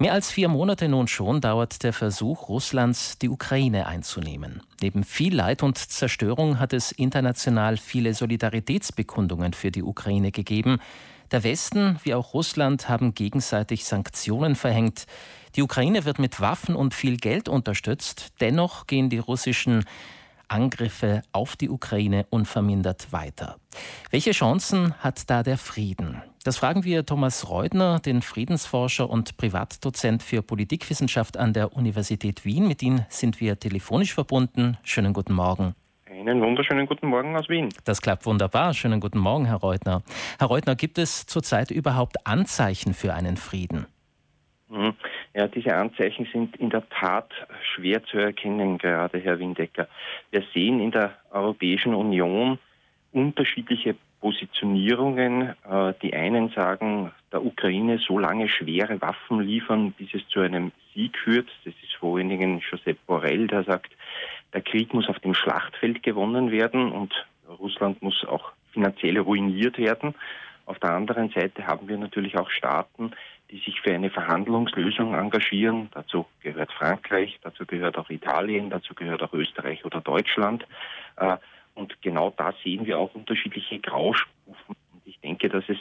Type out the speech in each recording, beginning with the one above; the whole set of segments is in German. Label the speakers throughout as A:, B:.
A: Mehr als vier Monate nun schon dauert der Versuch Russlands, die Ukraine einzunehmen. Neben viel Leid und Zerstörung hat es international viele Solidaritätsbekundungen für die Ukraine gegeben. Der Westen wie auch Russland haben gegenseitig Sanktionen verhängt. Die Ukraine wird mit Waffen und viel Geld unterstützt. Dennoch gehen die russischen Angriffe auf die Ukraine unvermindert weiter. Welche Chancen hat da der Frieden? Das fragen wir Thomas Reudner, den Friedensforscher und Privatdozent für Politikwissenschaft an der Universität Wien. Mit ihm sind wir telefonisch verbunden. Schönen guten Morgen.
B: Einen wunderschönen guten Morgen aus Wien.
A: Das klappt wunderbar. Schönen guten Morgen, Herr Reutner. Herr Reutner, gibt es zurzeit überhaupt Anzeichen für einen Frieden?
B: Mhm. Ja, diese Anzeichen sind in der Tat schwer zu erkennen, gerade Herr Windecker. Wir sehen in der Europäischen Union unterschiedliche Positionierungen. Äh, die einen sagen, der Ukraine so lange schwere Waffen liefern, bis es zu einem Sieg führt. Das ist vor allen Dingen Josep Borrell, der sagt, der Krieg muss auf dem Schlachtfeld gewonnen werden und Russland muss auch finanziell ruiniert werden. Auf der anderen Seite haben wir natürlich auch Staaten, die sich für eine Verhandlungslösung engagieren. Dazu gehört Frankreich, dazu gehört auch Italien, dazu gehört auch Österreich oder Deutschland. Äh, und genau da sehen wir auch unterschiedliche Graustufen. Und ich denke, dass es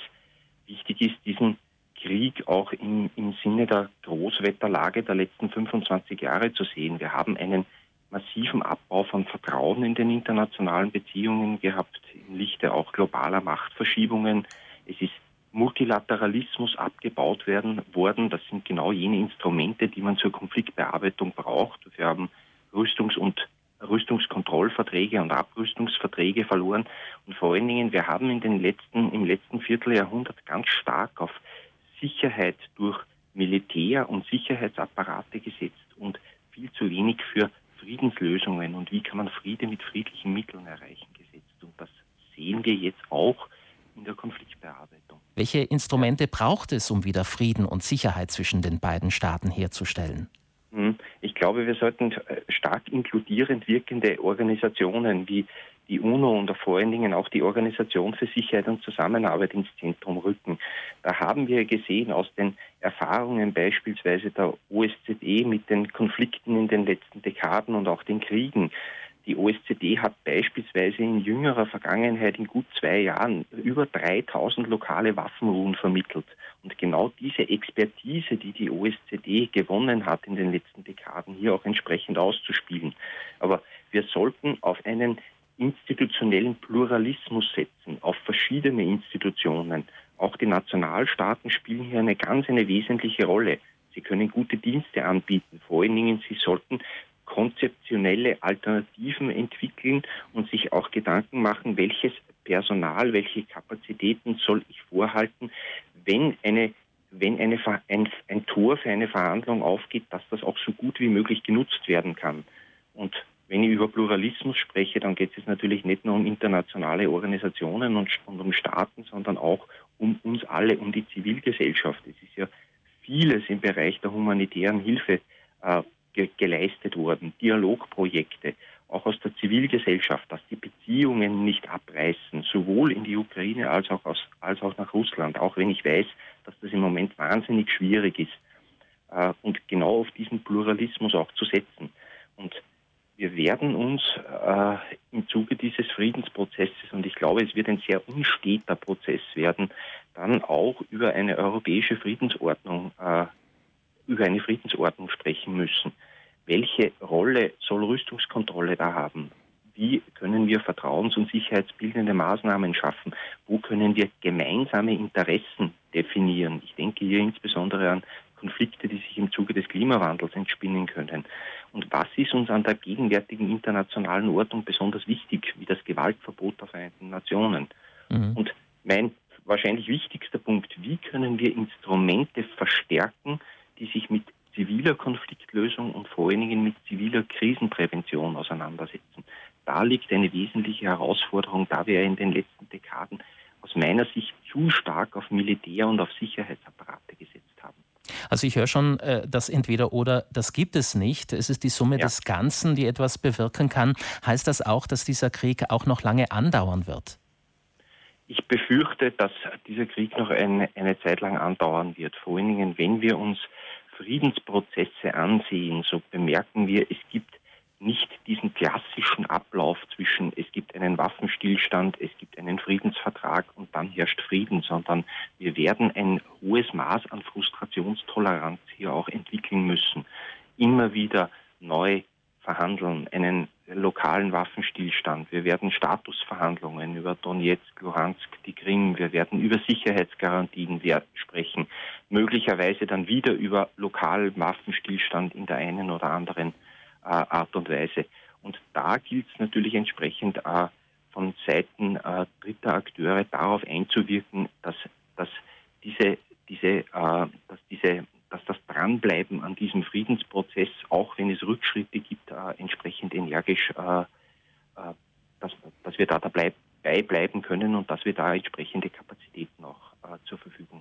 B: wichtig ist, diesen Krieg auch im, im Sinne der Großwetterlage der letzten 25 Jahre zu sehen. Wir haben einen massiven Abbau von Vertrauen in den internationalen Beziehungen gehabt, im Lichte auch globaler Machtverschiebungen. Multilateralismus abgebaut werden worden. Das sind genau jene Instrumente, die man zur Konfliktbearbeitung braucht. Wir haben Rüstungs- und Rüstungskontrollverträge und Abrüstungsverträge verloren. Und vor allen Dingen, wir haben in den letzten, im letzten Vierteljahrhundert ganz stark auf Sicherheit durch Militär und Sicherheitsapparate gesetzt und viel zu wenig für Friedenslösungen und wie kann man Friede mit friedlichen Mitteln erreichen gesetzt. Und das sehen wir jetzt auch in der Konfliktbearbeitung.
A: Welche Instrumente braucht es, um wieder Frieden und Sicherheit zwischen den beiden Staaten herzustellen?
B: Hm, ich glaube, wir sollten äh, stark inkludierend wirkende Organisationen wie die UNO und vor allen Dingen auch die Organisation für Sicherheit und Zusammenarbeit ins Zentrum rücken. Da haben wir gesehen aus den Erfahrungen beispielsweise der OSZE mit den Konflikten in den letzten Dekaden und auch den Kriegen, die OSZE hat beispielsweise in jüngerer Vergangenheit in gut zwei Jahren über 3000 lokale Waffenruhen vermittelt. Und genau diese Expertise, die die OSZE gewonnen hat in den letzten Dekaden, hier auch entsprechend auszuspielen. Aber wir sollten auf einen institutionellen Pluralismus setzen, auf verschiedene Institutionen. Auch die Nationalstaaten spielen hier eine ganz eine wesentliche Rolle. Sie können gute Dienste anbieten. Vor allen Dingen, sie sollten konzeptionelle Alternativen entwickeln und sich auch Gedanken machen, welches Personal, welche Kapazitäten soll ich vorhalten, wenn eine wenn eine, ein, ein Tor für eine Verhandlung aufgeht, dass das auch so gut wie möglich genutzt werden kann. Und wenn ich über Pluralismus spreche, dann geht es natürlich nicht nur um internationale Organisationen und, und, um Staaten, sondern auch um uns alle, um die Zivilgesellschaft. Es ist ja vieles im Bereich der humanitären Hilfe äh, ge geleistet worden, Dialogprojekte, auch aus der Zivilgesellschaft, dass die Beziehungen nicht abreißen, sowohl in die Ukraine als auch, aus, als auch nach Russland, auch wenn ich weiß, dass das im Moment wahnsinnig schwierig ist. Äh, und genau auf diesen Pluralismus auch zu setzen. Und wir werden uns äh, im Zuge dieses Friedensprozesses, und ich glaube, es wird ein sehr unsteter Prozess werden, dann auch über eine europäische Friedensordnung äh, über eine Friedensordnung sprechen müssen. Welche Rolle soll Rüstungskontrolle da haben? Wie können wir vertrauens- und sicherheitsbildende Maßnahmen schaffen? Wo können wir gemeinsame Interessen definieren? Ich denke hier insbesondere an Konflikte, die sich im Zuge des Klimawandels entspinnen können. Und was ist uns an der gegenwärtigen internationalen Ordnung besonders wichtig, wie das Gewaltverbot der Vereinten Nationen? Mhm. Und mein wahrscheinlich wichtigster Punkt, wie können wir Instrumente verstärken, die sich mit ziviler Konfliktlösung und vor allen Dingen mit ziviler Krisenprävention auseinandersetzen. Da liegt eine wesentliche Herausforderung, da wir in den letzten Dekaden aus meiner Sicht zu stark auf Militär und auf Sicherheitsapparate gesetzt haben.
A: Also ich höre schon, äh, das entweder oder, das gibt es nicht. Es ist die Summe ja. des Ganzen, die etwas bewirken kann. Heißt das auch, dass dieser Krieg auch noch lange andauern wird?
B: Ich befürchte, dass dieser Krieg noch eine, eine Zeit lang andauern wird. Vor allen Dingen, wenn wir uns Friedensprozesse ansehen, so bemerken wir, es gibt nicht diesen klassischen Ablauf zwischen es gibt einen Waffenstillstand, es gibt einen Friedensvertrag und dann herrscht Frieden, sondern wir werden ein hohes Maß an Frustrationstoleranz hier auch entwickeln müssen. Immer wieder neu verhandeln, einen lokalen Waffenstillstand. Wir werden Statusverhandlungen über Donetsk, Luhansk, die Krim. Wir werden über Sicherheitsgarantien sprechen. Möglicherweise dann wieder über lokalen Waffenstillstand in der einen oder anderen äh, Art und Weise. Und da gilt es natürlich entsprechend äh, von Seiten äh, dritter Akteure darauf einzuwirken, dass, dass diese, diese, dass diese dass das Dranbleiben an diesem Friedensprozess, auch wenn es Rückschritte gibt, entsprechend energisch, dass, dass wir da dabei bleiben können und dass wir da entsprechende Kapazitäten auch zur Verfügung